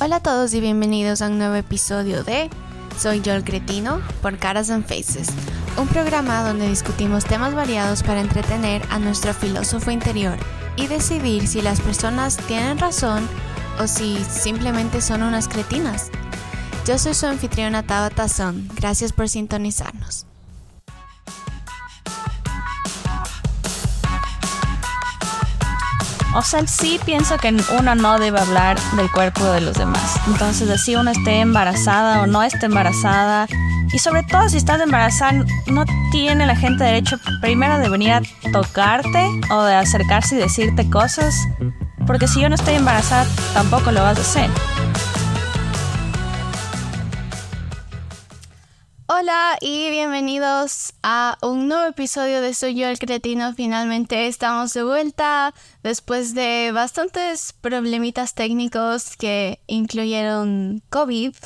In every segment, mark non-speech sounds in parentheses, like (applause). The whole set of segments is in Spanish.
Hola a todos y bienvenidos a un nuevo episodio de Soy yo el cretino por Caras and Faces, un programa donde discutimos temas variados para entretener a nuestro filósofo interior y decidir si las personas tienen razón o si simplemente son unas cretinas. Yo soy su anfitriona Tabata Son, gracias por sintonizarnos. O sea, sí pienso que uno no debe hablar del cuerpo de los demás. Entonces, así uno esté embarazada o no esté embarazada. Y sobre todo si estás embarazada, no tiene la gente derecho primero de venir a tocarte o de acercarse y decirte cosas. Porque si yo no estoy embarazada, tampoco lo vas a hacer. Hola y bienvenidos a un nuevo episodio de Soy yo el cretino. Finalmente estamos de vuelta después de bastantes problemitas técnicos que incluyeron COVID. (laughs)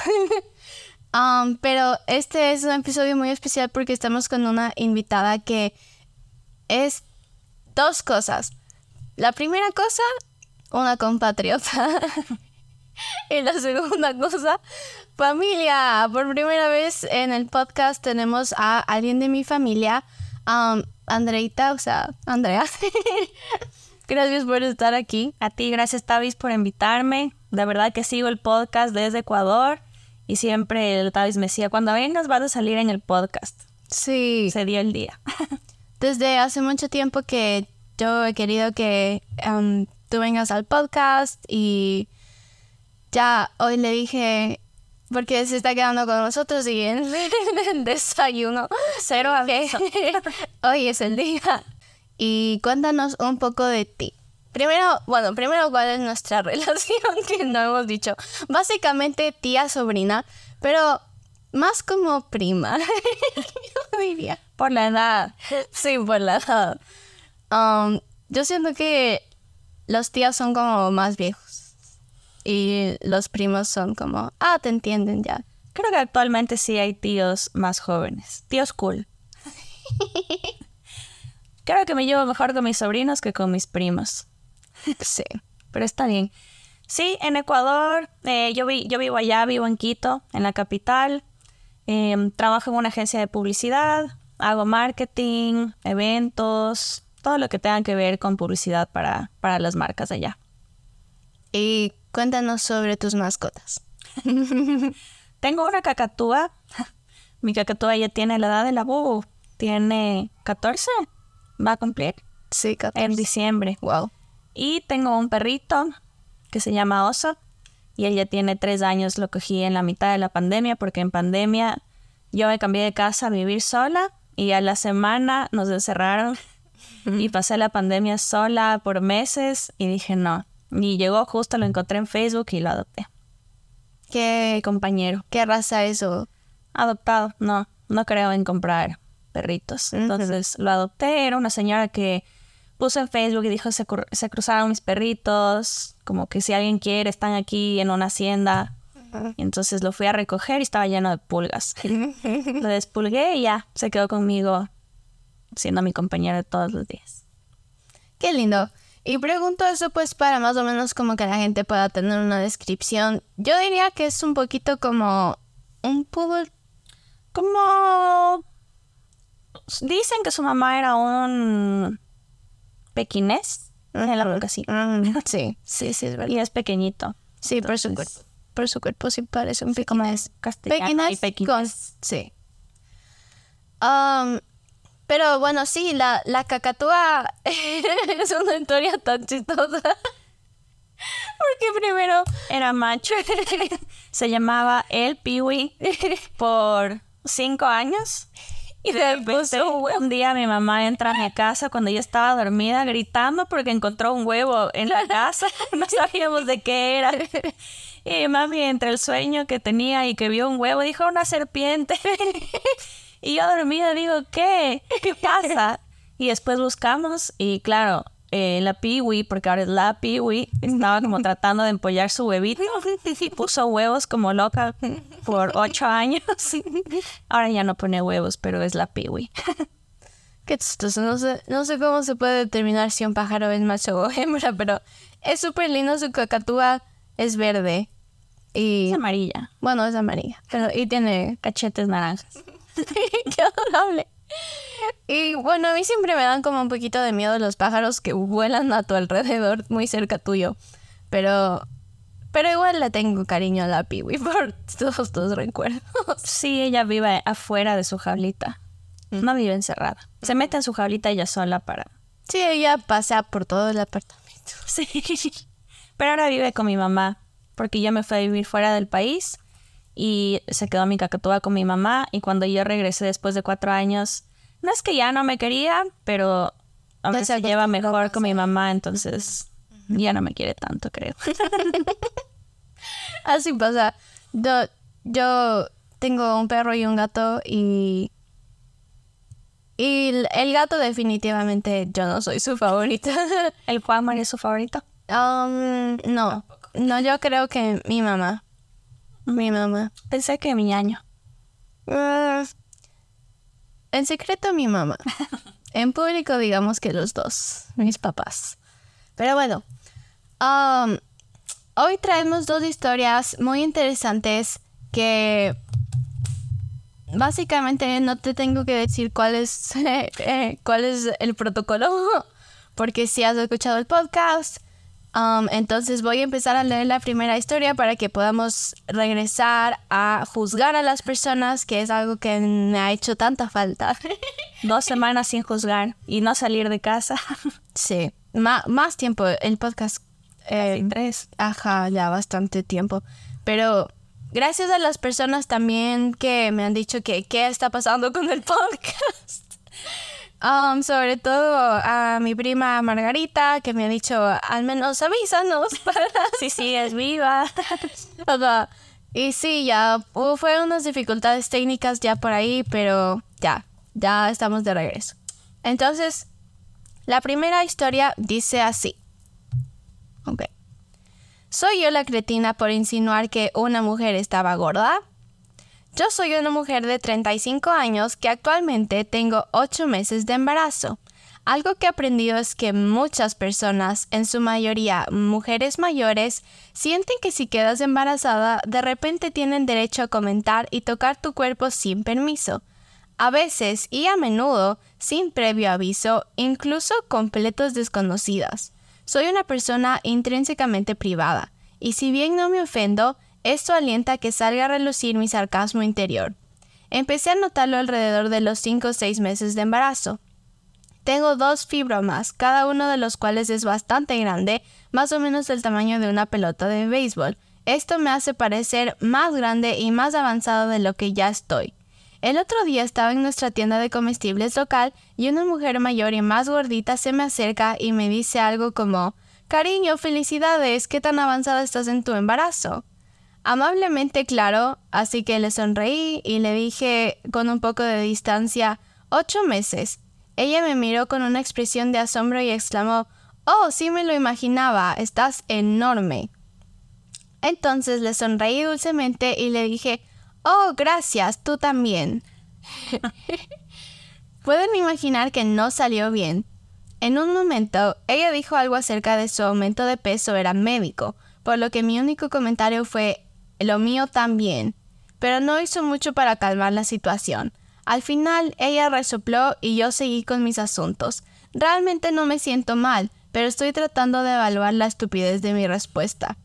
Um, pero este es un episodio muy especial porque estamos con una invitada que es dos cosas. La primera cosa, una compatriota. (laughs) y la segunda cosa, familia. Por primera vez en el podcast tenemos a alguien de mi familia, um, Andreita, o sea, Andrea. (laughs) gracias por estar aquí. A ti, gracias Tavis por invitarme. De verdad que sigo el podcast desde Ecuador y siempre el Tavis me decía, cuando vengas vas a salir en el podcast. Sí. Se dio el día. (laughs) Desde hace mucho tiempo que yo he querido que um, tú vengas al podcast y ya hoy le dije, porque se está quedando con nosotros y en (laughs) el desayuno, cero aviso. (laughs) hoy es el día. Y cuéntanos un poco de ti. Primero, bueno, primero cuál es nuestra (laughs) relación que no hemos dicho. Básicamente tía sobrina, pero más como prima, yo diría. Por la edad. Sí, por la edad. Um, yo siento que los tíos son como más viejos y los primos son como, ah, te entienden ya. Creo que actualmente sí hay tíos más jóvenes. Tíos cool. (laughs) Creo que me llevo mejor con mis sobrinos que con mis primos. Sí. Pero está bien. Sí, en Ecuador, eh, yo, vi, yo vivo allá, vivo en Quito, en la capital. Em, trabajo en una agencia de publicidad, hago marketing, eventos, todo lo que tenga que ver con publicidad para, para las marcas allá. Y cuéntanos sobre tus mascotas. (laughs) Tengo una cacatúa. (laughs) Mi cacatúa ya tiene la edad de la bubu. Tiene 14. Va a cumplir Sí, 14. en diciembre. Wow. Y tengo un perrito que se llama Oso. Y él ya tiene tres años. Lo cogí en la mitad de la pandemia porque en pandemia yo me cambié de casa a vivir sola. Y a la semana nos encerraron. Y pasé la pandemia sola por meses. Y dije no. Y llegó justo, lo encontré en Facebook y lo adopté. ¿Qué, Compañero. qué raza es eso? Adoptado. No, no creo en comprar perritos. Entonces lo adopté. Era una señora que puso en Facebook y dijo se, se cruzaron mis perritos. Como que si alguien quiere, están aquí en una hacienda. Y entonces lo fui a recoger y estaba lleno de pulgas. (laughs) lo despulgué y ya se quedó conmigo siendo mi compañero de todos los días. Qué lindo. Y pregunto eso pues para más o menos como que la gente pueda tener una descripción. Yo diría que es un poquito como un poodle. Como dicen que su mamá era un pequinés en la boca así. Sí, (laughs) sí, sí, es verdad. Y es pequeñito. Sí, por su Entonces, cuerpo. Por su cuerpo sí parece un como pequinés. castellano y Pequinés pequinés. con... Sí. Um, pero bueno, sí, la, la cacatúa (laughs) es una historia tan chistosa. (laughs) Porque primero Era macho. (laughs) Se llamaba El Piwi por cinco años. Y de repente un día mi mamá entra a mi casa cuando yo estaba dormida gritando porque encontró un huevo en la casa. No sabíamos de qué era. Y mami, entre el sueño que tenía y que vio un huevo, dijo una serpiente. Y yo dormida digo, ¿qué? ¿Qué (laughs) pasa? Y después buscamos y claro, eh, la Piwi, porque ahora es la Piwi, estaba como (laughs) tratando de empollar su huevito y puso huevos como loca por ocho años. (laughs) Ahora ya no pone huevos, pero es la Piwi. Qué chistoso. No sé, no sé cómo se puede determinar si un pájaro es macho o hembra, pero es súper lindo. Su cacatúa es verde. Y, Es amarilla, bueno, es amarilla. Pero, y tiene cachetes naranjas. (laughs) Qué adorable. Y bueno, a mí siempre me dan como un poquito de miedo los pájaros que vuelan a tu alrededor, muy cerca tuyo. Pero, pero igual le tengo cariño a la Piwi (laughs) por todos estos recuerdos. Sí, ella vive afuera de su jaulita. No vive encerrada. Se mete en su jaulita ella sola para... Sí, ella pasea por todo el apartamento. (laughs) Sí. Pero ahora vive con mi mamá, porque yo me fui a vivir fuera del país y se quedó mi cacatúa con mi mamá y cuando yo regresé después de cuatro años, no es que ya no me quería, pero ahora se lleva mejor con mi mamá, entonces ya no me quiere tanto, creo. (laughs) Así pasa. Yo, yo tengo un perro y un gato y... Y el- gato definitivamente yo no soy su favorita. (laughs) ¿El Juan es su favorito? Um, no, no, yo creo que mi mamá. Mi mamá. Pensé que mi ñaño. Mm, en secreto mi mamá. (laughs) En público digamos que los dos, mis papás. Pero bueno, um, hoy traemos dos historias muy interesantes que básicamente no te tengo que decir cuál es, (laughs) eh, cuál es el protocolo, (laughs) porque si has escuchado el podcast, um, entonces voy a empezar a leer la primera historia para que podamos regresar a juzgar a las personas, que es algo que me ha hecho tanta falta. (laughs) Dos semanas sin juzgar y no salir de casa. (laughs) sí, Ma- más tiempo, el podcast. eh, Tres. Ajá, ya bastante tiempo. Pero gracias a las personas también que me han dicho que qué está pasando con el podcast. (laughs) Um, sobre todo a mi prima Margarita, que me ha dicho, al menos avísanos (laughs) para... Sí, sí, es viva. (laughs) Y sí, ya hubo- fueron unas dificultades técnicas ya por ahí, pero ya, ya estamos de regreso. Entonces, la primera historia dice así. Ok. ¿Soy yo la cretina por insinuar que una mujer estaba gorda? Yo soy una mujer de 35 años que actualmente tengo 8 meses de embarazo. Algo que he aprendido es que muchas personas, en su mayoría mujeres mayores, sienten que si quedas embarazada, de repente tienen derecho a comentar y tocar tu cuerpo sin permiso. A veces y a menudo, sin previo aviso, incluso completos desconocidas. Soy una persona intrínsecamente privada, y si bien no me ofendo, esto alienta a que salga a relucir mi sarcasmo interior. Empecé a notarlo alrededor de los 5 o 6 meses de embarazo. Tengo dos fibromas, cada uno de los cuales es bastante grande, más o menos del tamaño de una pelota de béisbol. Esto me hace parecer más grande y más avanzado de lo que ya estoy. El otro día estaba en nuestra tienda de comestibles local y una mujer mayor y más gordita se me acerca y me dice algo como Cariño, felicidades, ¿qué tan avanzada estás en tu embarazo? Amablemente claro, así que le sonreí y le dije con un poco de distancia ocho meses. Ella me miró con una expresión de asombro y exclamó Oh, sí me lo imaginaba, estás enorme. Entonces le sonreí dulcemente y le dije Oh, gracias, tú también. (laughs) Pueden imaginar que no salió bien. En un momento, ella dijo algo acerca de su aumento de peso era médico, por lo que mi único comentario fue lo mío también, pero no hizo mucho para calmar la situación. Al final, ella resopló y yo seguí con mis asuntos. Realmente no me siento mal, pero estoy tratando de evaluar la estupidez de mi respuesta.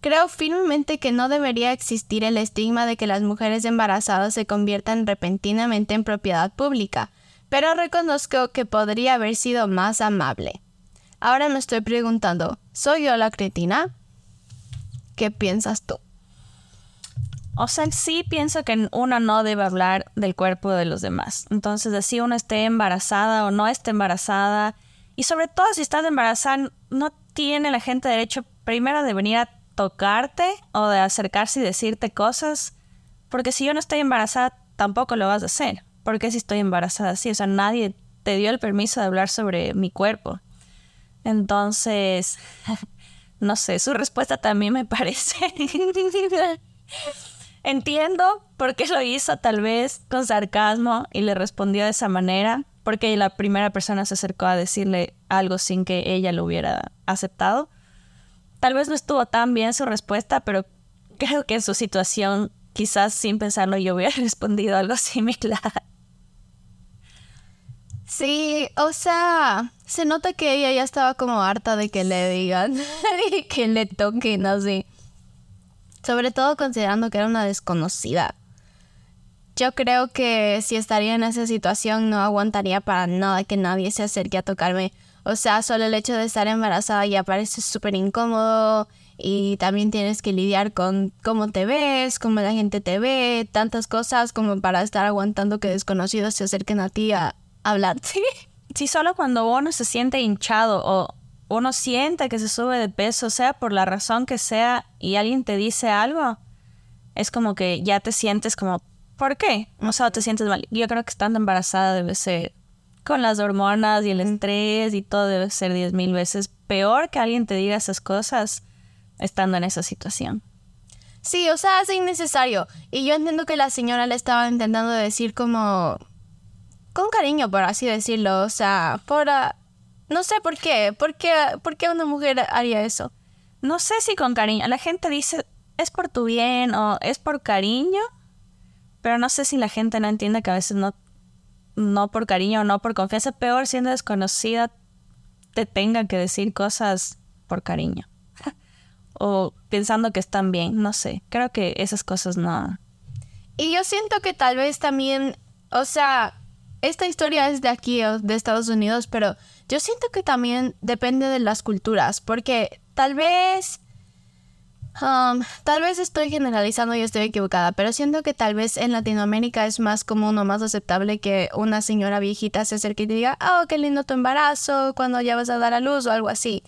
Creo firmemente que no debería existir el estigma de que las mujeres embarazadas se conviertan repentinamente en propiedad pública, pero reconozco que podría haber sido más amable. Ahora me estoy preguntando, ¿soy yo la cretina? ¿Qué piensas tú? O sea, sí pienso que uno no debe hablar del cuerpo de los demás. Entonces, así uno esté embarazada o no esté embarazada. Y sobre todo si estás embarazada, no tiene la gente derecho primero de venir a tocarte o de acercarse y decirte cosas. Porque si yo no estoy embarazada, tampoco lo vas a hacer. Porque si estoy embarazada, sí. O sea, nadie te dio el permiso de hablar sobre mi cuerpo. Entonces, (laughs) no sé, su respuesta también me parece. (laughs) Entiendo por qué lo hizo, tal vez con sarcasmo, y le respondió de esa manera, porque la primera persona se acercó a decirle algo sin que ella lo hubiera aceptado. Tal vez no estuvo tan bien su respuesta, pero creo que en su situación, quizás sin pensarlo, yo hubiera (laughs) respondido algo similar. Sí, o sea, se nota que ella ya estaba como harta de que le digan (laughs) y que le toquen así. Sobre todo considerando que era una desconocida. Yo creo que si estaría en esa situación no aguantaría para nada que nadie se acerque a tocarme. O sea, solo el hecho de estar embarazada ya parece súper incómodo y también tienes que lidiar con cómo te ves, cómo la gente te ve, tantas cosas como para estar aguantando que desconocidos se acerquen a ti a, hablar. Sí. Solo cuando uno se siente hinchado o uno siente que se sube de peso, sea por la razón que sea, y alguien te dice algo, es como que ya te sientes como, ¿por qué? O sea, te sientes mal. Yo creo que estando embarazada debe ser con las hormonas y el estrés y todo debe ser diez mil veces peor que alguien te diga esas cosas estando en esa situación. Sí, o sea, es innecesario. Y yo entiendo que la señora le estaba intentando decir como, con cariño, por así decirlo. O sea, por... no sé por qué. ¿Por qué, ¿Por qué una mujer haría eso? No sé si con cariño. La gente dice, es por tu bien o es por cariño. Pero no sé si la gente no entiende que a veces no, no por cariño o no por confianza. Peor siendo desconocida te tenga que decir cosas por cariño. (laughs) o pensando que están bien. No sé. Creo que esas cosas no. Y yo siento que tal vez también, o sea, esta historia es de aquí, de Estados Unidos, pero yo siento que también depende de las culturas, porque tal vez... Um, tal vez estoy generalizando y estoy equivocada, pero siento que tal vez en Latinoamérica es más común o más aceptable que una señora viejita se acerque y te diga, oh, qué lindo tu embarazo, cuando ya vas a dar a luz o algo así.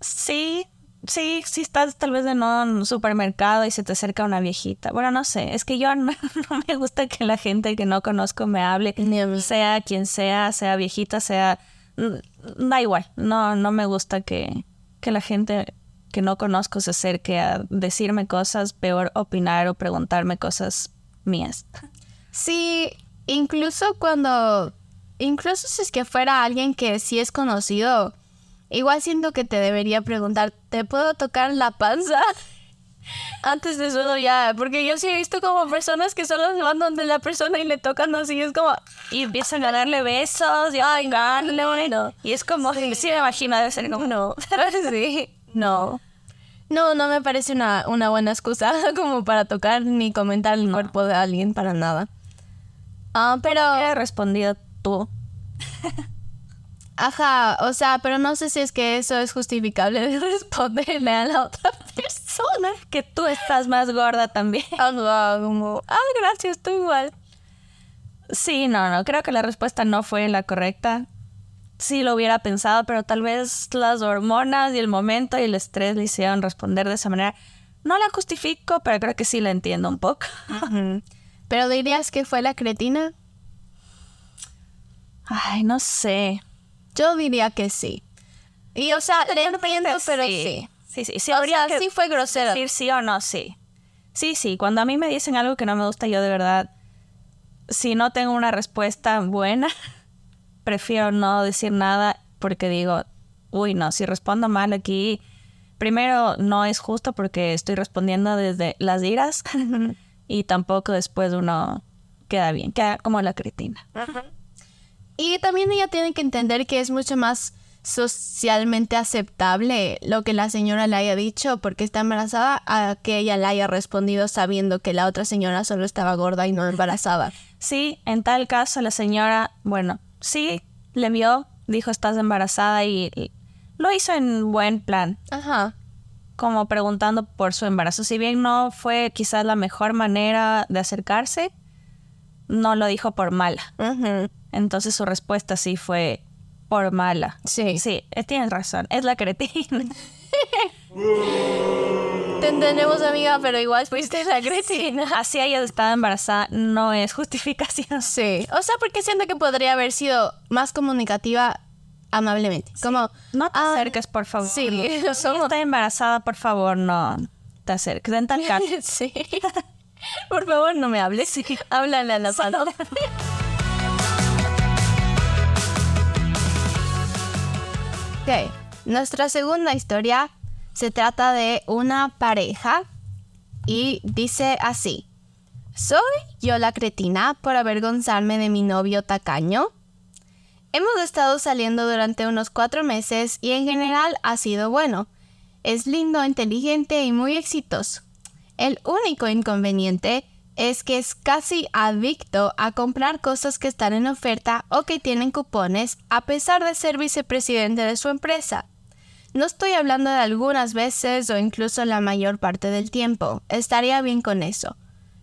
Sí, sí, si estás tal vez en un supermercado y se te acerca una viejita. Bueno, no sé, es que yo (laughs) no, me gusta que la gente que no conozco me hable, sea quien sea, sea viejita, sea... Mm, da igual, no, no me gusta que, que la gente que no conozco se acerque a decirme cosas, peor opinar o preguntarme cosas mías. Sí, incluso cuando, incluso si es que fuera alguien que sí es conocido, Igual siento que te debería preguntar, ¿te puedo tocar la panza? (laughs) Antes de eso ya, porque yo sí he visto como personas que solo se van donde la persona y le tocan así, es como, y empiezan a darle besos, y ay, gánale, bueno. Y es como, sí, me imagino, debe ser como, no, (laughs) sí, no. No, no me parece una, una buena excusa (laughs) como para tocar ni comentar el cuerpo de alguien para nada. Ah, pero... He respondido tú. Ajá, o sea, pero no sé si es que eso es justificable de (laughs) responderle a la otra persona. Que tú estás más gorda también. Ah, como, ah, gracias, tú igual. Sí, no, no, creo que la respuesta no fue la correcta. Sí lo hubiera pensado, pero tal vez las hormonas y el momento y el estrés le hicieron responder de esa manera. No la justifico, pero creo que sí la entiendo un poco. ¿Pero dirías que fue la cretina? Ay, no sé. Yo diría que sí. Y o sea, le entiendo, pero sí. Sí, sí. sí. O sea, sí fue grosero. Decir sí o no, sí. Sí, sí. Cuando a mí me dicen algo que no me gusta, yo de verdad, si no tengo una respuesta buena, (laughs) prefiero no decir nada porque digo, uy, no, si respondo mal aquí, primero no es justo porque estoy respondiendo desde las iras (laughs) y tampoco después uno queda bien, queda como la cretina. Y también ella tiene que entender que es mucho más socialmente aceptable lo que la señora le haya dicho porque está embarazada a que ella le haya respondido sabiendo que la otra señora solo estaba gorda y no embarazada. Sí, en tal caso la señora, bueno, sí, le vio, dijo estás embarazada y lo hizo en buen plan. Ajá. Como preguntando por su embarazo. Si bien no fue quizás la mejor manera de acercarse, no lo dijo por mala. Ajá. Entonces su respuesta sí fue por mala. Sí. Sí, eh, tienes razón. Es la cretina. (laughs) Te entendemos, amiga, pero igual fuiste la cretina. Así haya estado embarazada no es justificación. Sí. O sea, porque siento que podría haber sido más comunicativa amablemente. Como, no te ah, acerques, por favor. Sí, Si (laughs) somos... Estoy embarazada, por favor, no te acerques. En tal caso. (laughs) sí. Por favor, no me hables. Sí. Háblale a la sala. Ok, nuestra segunda historia se trata de una pareja y dice así. ¿Soy yo la cretina por avergonzarme de mi novio tacaño? Hemos estado saliendo durante unos cuatro meses y en general ha sido bueno. Es lindo, inteligente y muy exitoso. El único inconveniente es que es casi adicto a comprar cosas que están en oferta o que tienen cupones a pesar de ser vicepresidente de su empresa. No estoy hablando de algunas veces o incluso la mayor parte del tiempo, estaría bien con eso.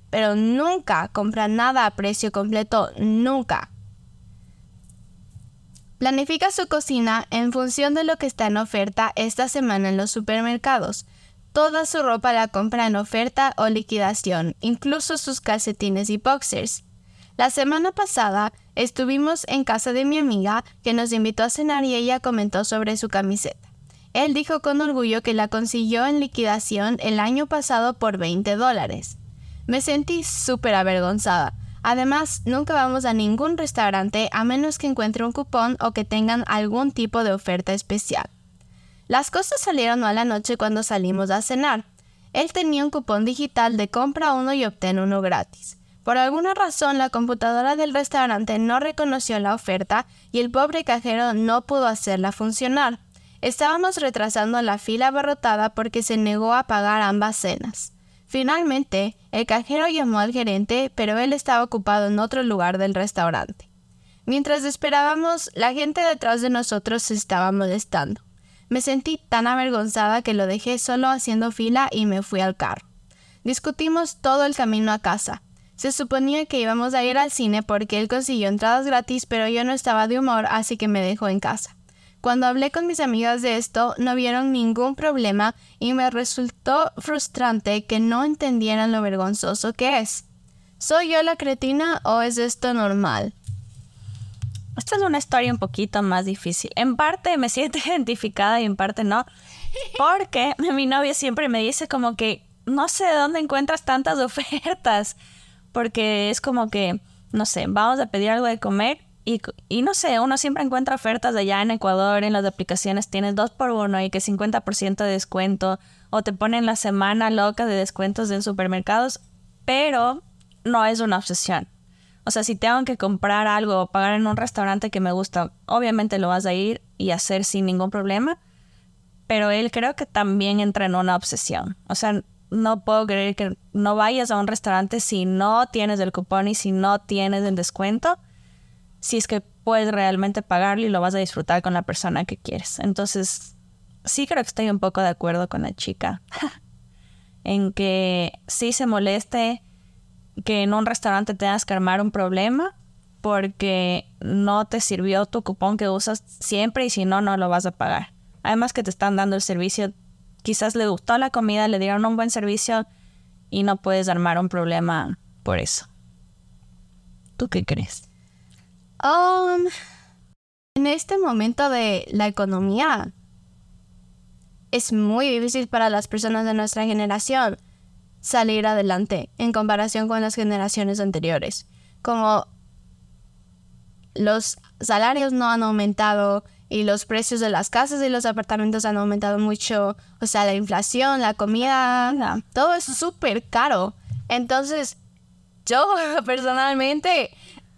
Pero nunca compra nada a precio completo, nunca. Planifica su cocina en función de lo que está en oferta esta semana en los supermercados. Toda su ropa la compra en oferta o liquidación, incluso sus calcetines y boxers. La semana pasada estuvimos en casa de mi amiga que nos invitó a cenar y ella comentó sobre su camiseta. Él dijo con orgullo que la consiguió en liquidación el año pasado por 20 dólares. Me sentí súper avergonzada. Además, nunca vamos a ningún restaurante a menos que encuentre un cupón o que tengan algún tipo de oferta especial. Las cosas salieron a la noche cuando salimos a cenar. Él tenía un cupón digital de compra uno y obtén uno gratis. Por alguna razón la computadora del restaurante no reconoció la oferta y el pobre cajero no pudo hacerla funcionar. Estábamos retrasando la fila abarrotada porque se negó a pagar ambas cenas. Finalmente, el cajero llamó al gerente, pero él estaba ocupado en otro lugar del restaurante. Mientras esperábamos, la gente detrás de nosotros se estaba molestando. Me sentí tan avergonzada que lo dejé solo haciendo fila y me fui al carro. Discutimos todo el camino a casa. Se suponía que íbamos a ir al cine porque él consiguió entradas gratis, pero yo no estaba de humor, así que me dejó en casa. Cuando hablé con mis amigas de esto, no vieron ningún problema y me resultó frustrante que no entendieran lo vergonzoso que es. ¿Soy yo la cretina o es esto normal? Esta es una historia un poquito más difícil. En parte me siento (laughs) identificada y en parte no. Porque mi novio siempre me dice como que no sé de dónde encuentras tantas (laughs) ofertas. Porque es como que, no sé, vamos a pedir algo de comer y, no sé, uno siempre encuentra ofertas de allá en Ecuador, en las aplicaciones tienes dos por uno y que 50% de descuento, o te ponen la semana loca de descuentos en supermercados, pero no es una obsesión. O sea, si tengo que comprar algo o pagar en un restaurante que me gusta, obviamente lo vas a ir y hacer sin ningún problema, pero él creo que también entra en una obsesión. O sea, no puedo creer que no vayas a un restaurante si no tienes el cupón y si no tienes el descuento si es que puedes realmente pagarlo y lo vas a disfrutar con la persona que quieres. Entonces, sí creo que estoy un poco de acuerdo con la chica (laughs) en que sí se moleste que en un restaurante tengas que armar un problema porque no te sirvió tu cupón que usas siempre y si no, no lo vas a pagar. Además que te están dando el servicio, quizás le gustó la comida, le dieron un buen servicio y no puedes armar un problema por eso. ¿Tú qué crees? Um, en este momento de la economía es muy difícil para las personas de nuestra generación salir adelante en comparación con las generaciones anteriores. Como los salarios no han aumentado y los precios de las casas y los apartamentos han aumentado mucho, o sea, la inflación, la comida, todo es súper caro. Entonces, yo (laughs) personalmente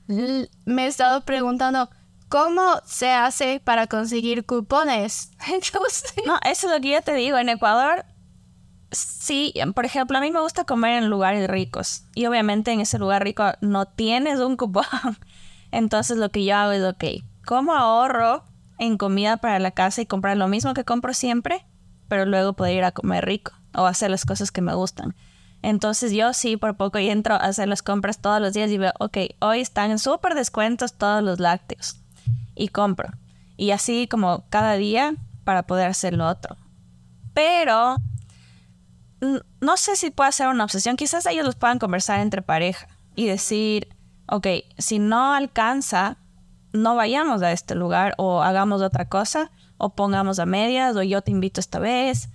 me he estado preguntando cómo se hace para conseguir cupones. (laughs) no, eso es lo que yo te digo. En Ecuador, sí, por ejemplo, a mí me gusta comer en lugares ricos. Y obviamente en ese lugar rico no tienes un cupón. (laughs) Entonces lo que yo hago es, ok, ¿cómo ahorro en comida para la casa y comprar lo mismo que compro siempre? Pero luego poder ir a comer rico o hacer las cosas que me gustan. Entonces yo sí, por poco y entro a hacer las compras todos los días y veo, ok, hoy están en súper descuentos todos los lácteos. Y compro. Y así como cada día para poder hacer lo otro. Pero no sé si puede ser una obsesión. Quizás ellos los puedan conversar entre pareja y decir, ok, si no alcanza no vayamos a este lugar o hagamos otra cosa o pongamos a medias o yo te invito esta vez.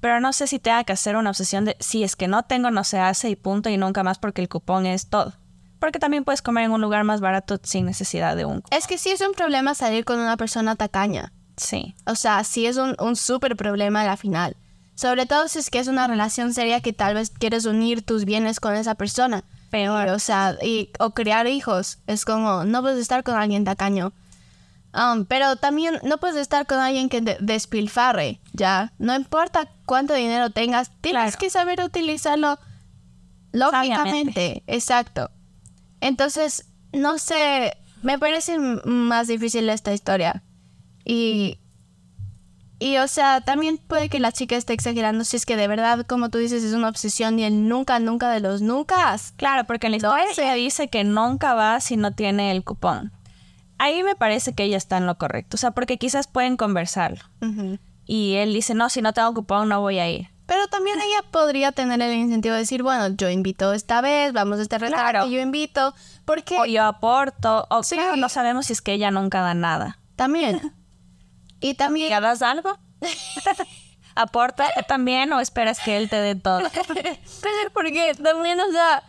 Pero no sé si tenga que hacer una obsesión de si es que no tengo, no se hace y punto y nunca más porque el cupón es todo. Porque también puedes comer en un lugar más barato sin necesidad de un... Es que sí es un problema salir con una persona tacaña. Sí. O sea, sí es un, un súper problema a la final. Sobre todo si es que es una relación seria que tal vez quieres unir tus bienes con esa persona. Peor. O sea, y, o crear hijos. Es como, no puedes estar con alguien tacaño. Um, pero también no puedes estar con alguien que de- despilfarre, ¿ya? No importa cuánto dinero tengas, tienes Claro. que saber utilizarlo lógicamente. Exacto. Entonces, no sé, me parece más difícil esta historia. Y, y, o sea, también puede que la chica esté exagerando si es que de verdad, como tú dices, es una obsesión y el nunca, nunca de los nunca. Claro, porque en la historia ella dice que nunca va si no tiene el cupón. Ahí me parece que ella está en lo correcto. O sea, porque quizás pueden conversarlo. Y él dice, no, si no tengo cupón no voy a ir. Pero también ella podría tener el incentivo de decir, bueno, yo invito esta vez, vamos a este restaurante, Claro. yo invito, porque O yo aporto. O Sí. claro, no sabemos si es que ella nunca da nada. también. (laughs) Y también, ¿Ya das algo? (laughs) ¿Aporta también o esperas que él te dé todo? (laughs) Pero porque también, o sea,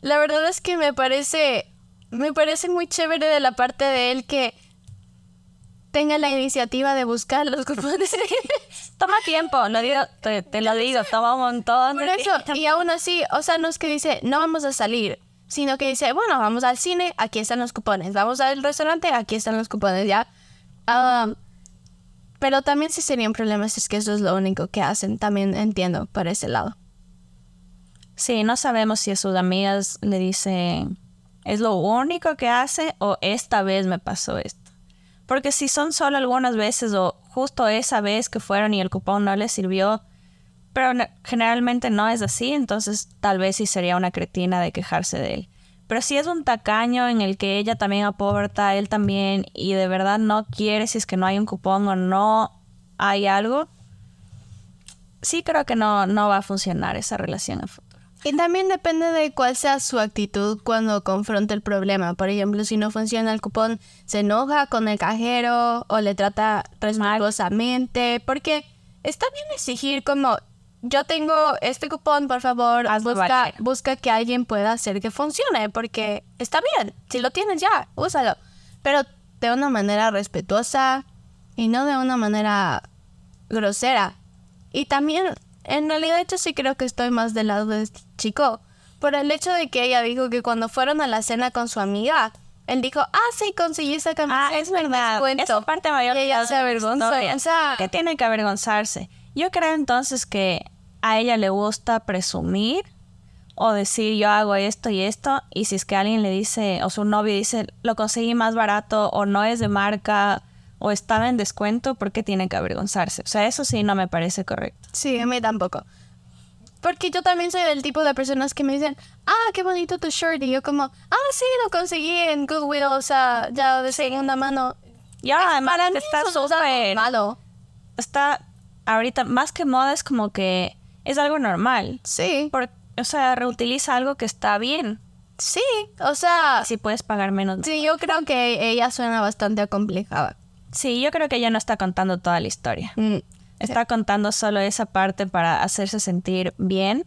la verdad es que me parece, me parece muy chévere de la parte de él que tenga la iniciativa de buscar los cupones. (laughs) Toma tiempo, lo digo, te, te lo digo, toma un montón. Por eso, y aún así, o sea, no es que dice, no vamos a salir, sino que dice, bueno, vamos al cine, aquí están los cupones, vamos al restaurante, aquí están los cupones, ya. Ah, pero también sí sería un problema si es que eso es lo único que hacen, también entiendo por ese lado. Sí, no sabemos si a sus amigas le dicen, es lo único que hace o esta vez me pasó esto. Porque si son solo algunas veces o justo esa vez que fueron y el cupón no les sirvió, pero ne- generalmente no es así, entonces tal vez sí sería una cretina de quejarse de él. Pero si es un tacaño en el que ella también aporta, él también, y de verdad no quiere si es que no hay un cupón o no hay algo, sí creo que no, no va a funcionar esa relación a futuro. Y también depende de cuál sea su actitud cuando confronta el problema. Por ejemplo, si no funciona el cupón, se enoja con el cajero o le trata respetuosamente. Porque está bien exigir como, yo tengo este cupón, por favor, Hazlo busca, valer. busca que alguien pueda hacer que funcione. Porque está bien, si lo tienes ya, úsalo. Pero de una manera respetuosa y no de una manera grosera. Y también, en realidad, yo sí creo que estoy más del lado de este chico. Por el hecho de que ella dijo que cuando fueron a la cena con su amiga, él dijo, ah, sí, conseguí esa camiseta. Ah, es verdad. descuento". Esa parte mayor Y ella se avergonzó. historia. O sea, que tiene que avergonzarse. Yo creo entonces que a ella le gusta presumir o decir yo hago esto y esto y si es que alguien le dice o su novio dice lo conseguí más barato o no es de marca o estaba en descuento, ¿por qué tiene que avergonzarse? O sea, eso sí no me parece correcto. sí, a mí tampoco. Porque yo también soy del tipo de personas que me dicen, ah, qué bonito tu shirt. Y yo como, ah, sí, lo conseguí en Goodwill, o sea, ya de segunda mano. Y ahora además Para mí está súper malo. está ahorita más que moda es como que es algo normal. Sí, Por- o sea, reutiliza algo que está bien. sí, o sea, Así puedes pagar menos. sí, yo creo que ella suena bastante acomplejada. Sí, yo creo que ella no está contando toda la historia. Mm. Está contando solo esa parte para hacerse sentir bien.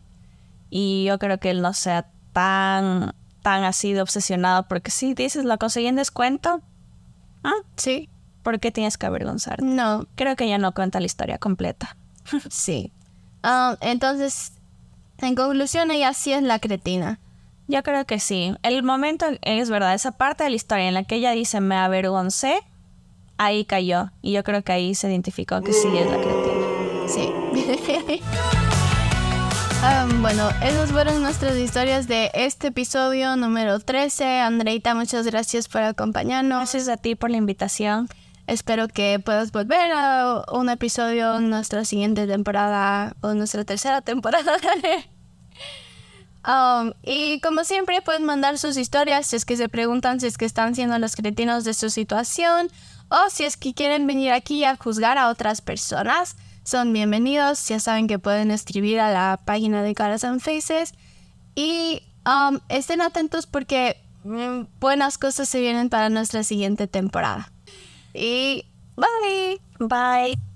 Y yo creo que él no sea tan, tan así de obsesionado. Porque si dices, lo conseguí en descuento. ¿Ah? Sí, ¿Por qué tienes que avergonzarte? no, Creo que ella no cuenta la historia completa. (laughs) sí. Ah, entonces, en conclusión, ella sí es la cretina. Yo creo que sí. El momento es verdad, esa parte de la historia en la que ella dice me avergoncé, ahí cayó. Y yo creo que ahí se identificó que sí es la cretina. Sí. (laughs) Ah, bueno, esas fueron nuestras historias de este episodio número 13. Andreita, muchas gracias por acompañarnos. Gracias a ti por la invitación. Espero que puedas volver a un episodio en nuestra siguiente temporada o nuestra tercera temporada. (laughs) Um, y como siempre pueden mandar sus historias si es que se preguntan si es que están siendo los cretinos de su situación o si es que quieren venir aquí a juzgar a otras personas. Son bienvenidos, ya saben que pueden escribir a la página de Caras and Faces y um, estén atentos porque mm, buenas cosas se vienen para nuestra siguiente temporada. Y bye. Bye.